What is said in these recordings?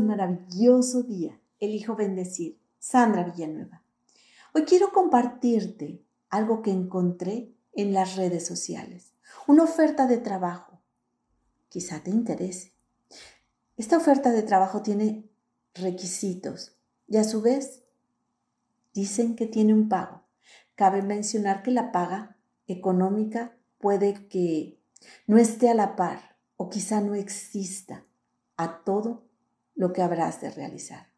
un maravilloso día. Elijo bendecir. Sandra Villanueva. Hoy quiero compartirte algo que encontré en las redes sociales. Una oferta de trabajo. Quizá te interese. Esta oferta de trabajo tiene requisitos y a su vez dicen que tiene un pago. Cabe mencionar que la paga económica puede que no esté a la par o quizá no exista a todo lo que habrás de realizar.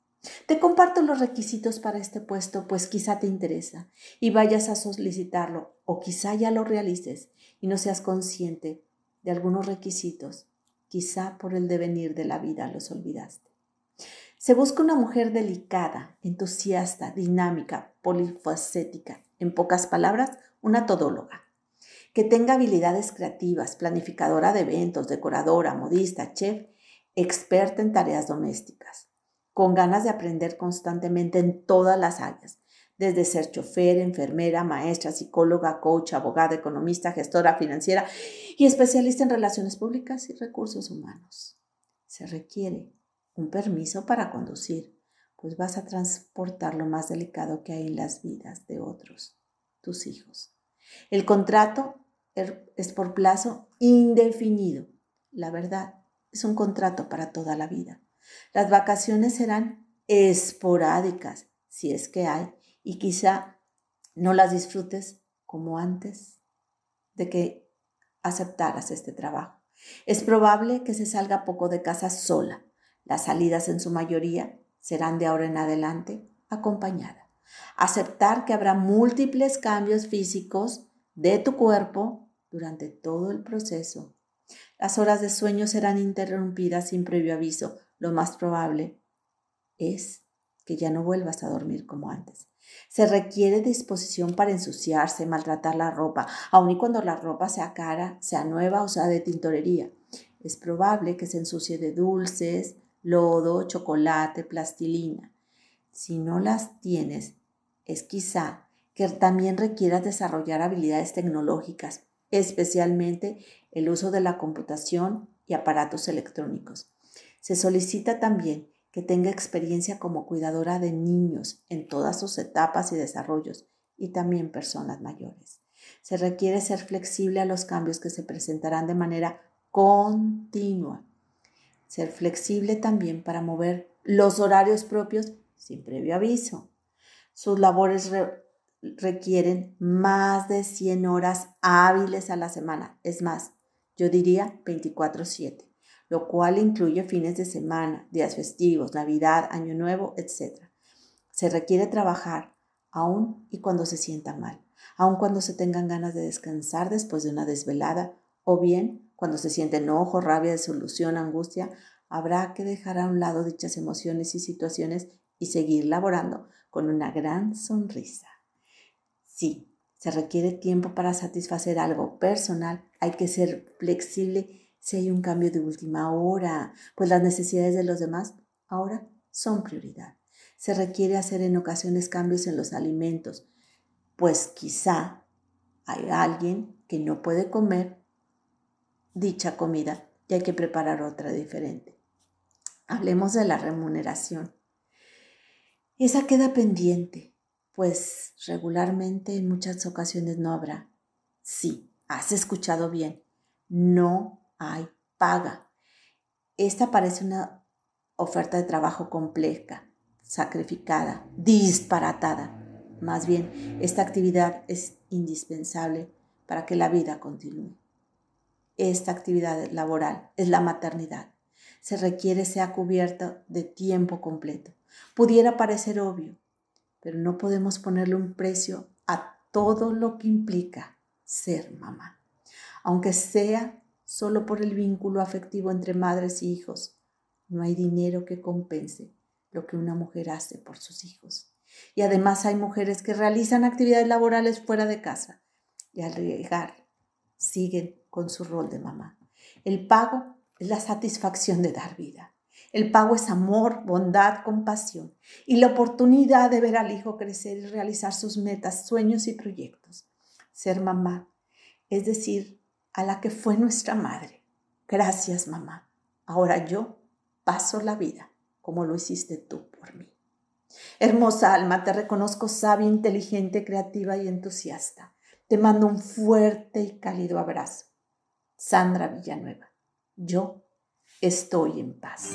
Te comparto los requisitos para este puesto, pues quizá te interesa y vayas a solicitarlo o quizá ya lo realices y no seas consciente de algunos requisitos. Quizá por el devenir de la vida los olvidaste. Se busca una mujer delicada, entusiasta, dinámica, polifacética, en pocas palabras, una todóloga, que tenga habilidades creativas, planificadora de eventos, decoradora, modista, chef, experta en tareas domésticas con ganas de aprender constantemente en todas las áreas, desde ser chofer, enfermera, maestra, psicóloga, coach, abogada, economista, gestora financiera y especialista en relaciones públicas y recursos humanos. Se requiere un permiso para conducir, pues vas a transportar lo más delicado que hay en las vidas de otros, tus hijos. El contrato er, es por plazo indefinido. La verdad, es un contrato para toda la vida. Las vacaciones serán esporádicas, si es que hay, y quizá no las disfrutes como antes de que aceptaras este trabajo. Es probable que se salga poco de casa sola. Las salidas en su mayoría serán de ahora en adelante acompañada. Aceptar que habrá múltiples cambios físicos de tu cuerpo durante todo el proceso. Las horas de sueño serán interrumpidas sin previo aviso lo más probable es que ya no vuelvas a dormir como antes. Se requiere disposición para ensuciarse, maltratar la ropa, aun y cuando la ropa sea cara, sea nueva o sea de tintorería. Es probable que se ensucie de dulces, lodo, chocolate, plastilina. Si no las tienes, es quizá que también requieras desarrollar habilidades tecnológicas, especialmente el uso de la computación y aparatos electrónicos. Se solicita también que tenga experiencia como cuidadora de niños en todas sus etapas y desarrollos y también personas mayores. Se requiere ser flexible a los cambios que se presentarán de manera continua. Ser flexible también para mover los horarios propios sin previo aviso. Sus labores requieren más de 100 horas hábiles a la semana. Es más, yo diría 24/7 lo cual incluye fines de semana, días festivos, Navidad, Año Nuevo, etc. Se requiere trabajar aún y cuando se sienta mal, aun cuando se tengan ganas de descansar después de una desvelada, o bien cuando se siente enojo, rabia, desolución, angustia, habrá que dejar a un lado dichas emociones y situaciones y seguir laborando con una gran sonrisa. Sí, se requiere tiempo para satisfacer algo personal, hay que ser flexible si hay un cambio de última hora, pues las necesidades de los demás ahora son prioridad. Se requiere hacer en ocasiones cambios en los alimentos, pues quizá hay alguien que no puede comer dicha comida y hay que preparar otra diferente. Hablemos de la remuneración. Esa queda pendiente, pues regularmente en muchas ocasiones no habrá. Sí, has escuchado bien, no hay paga. Esta parece una oferta de trabajo compleja, sacrificada, disparatada. Más bien, esta actividad es indispensable para que la vida continúe. Esta actividad laboral es la maternidad. Se requiere sea cubierta de tiempo completo. Pudiera parecer obvio, pero no podemos ponerle un precio a todo lo que implica ser mamá. Aunque sea solo por el vínculo afectivo entre madres y hijos. No hay dinero que compense lo que una mujer hace por sus hijos. Y además hay mujeres que realizan actividades laborales fuera de casa y al llegar siguen con su rol de mamá. El pago es la satisfacción de dar vida. El pago es amor, bondad, compasión y la oportunidad de ver al hijo crecer y realizar sus metas, sueños y proyectos. Ser mamá, es decir, a la que fue nuestra madre. Gracias, mamá. Ahora yo paso la vida como lo hiciste tú por mí. Hermosa alma, te reconozco sabia, inteligente, creativa y entusiasta. Te mando un fuerte y cálido abrazo. Sandra Villanueva, yo estoy en paz.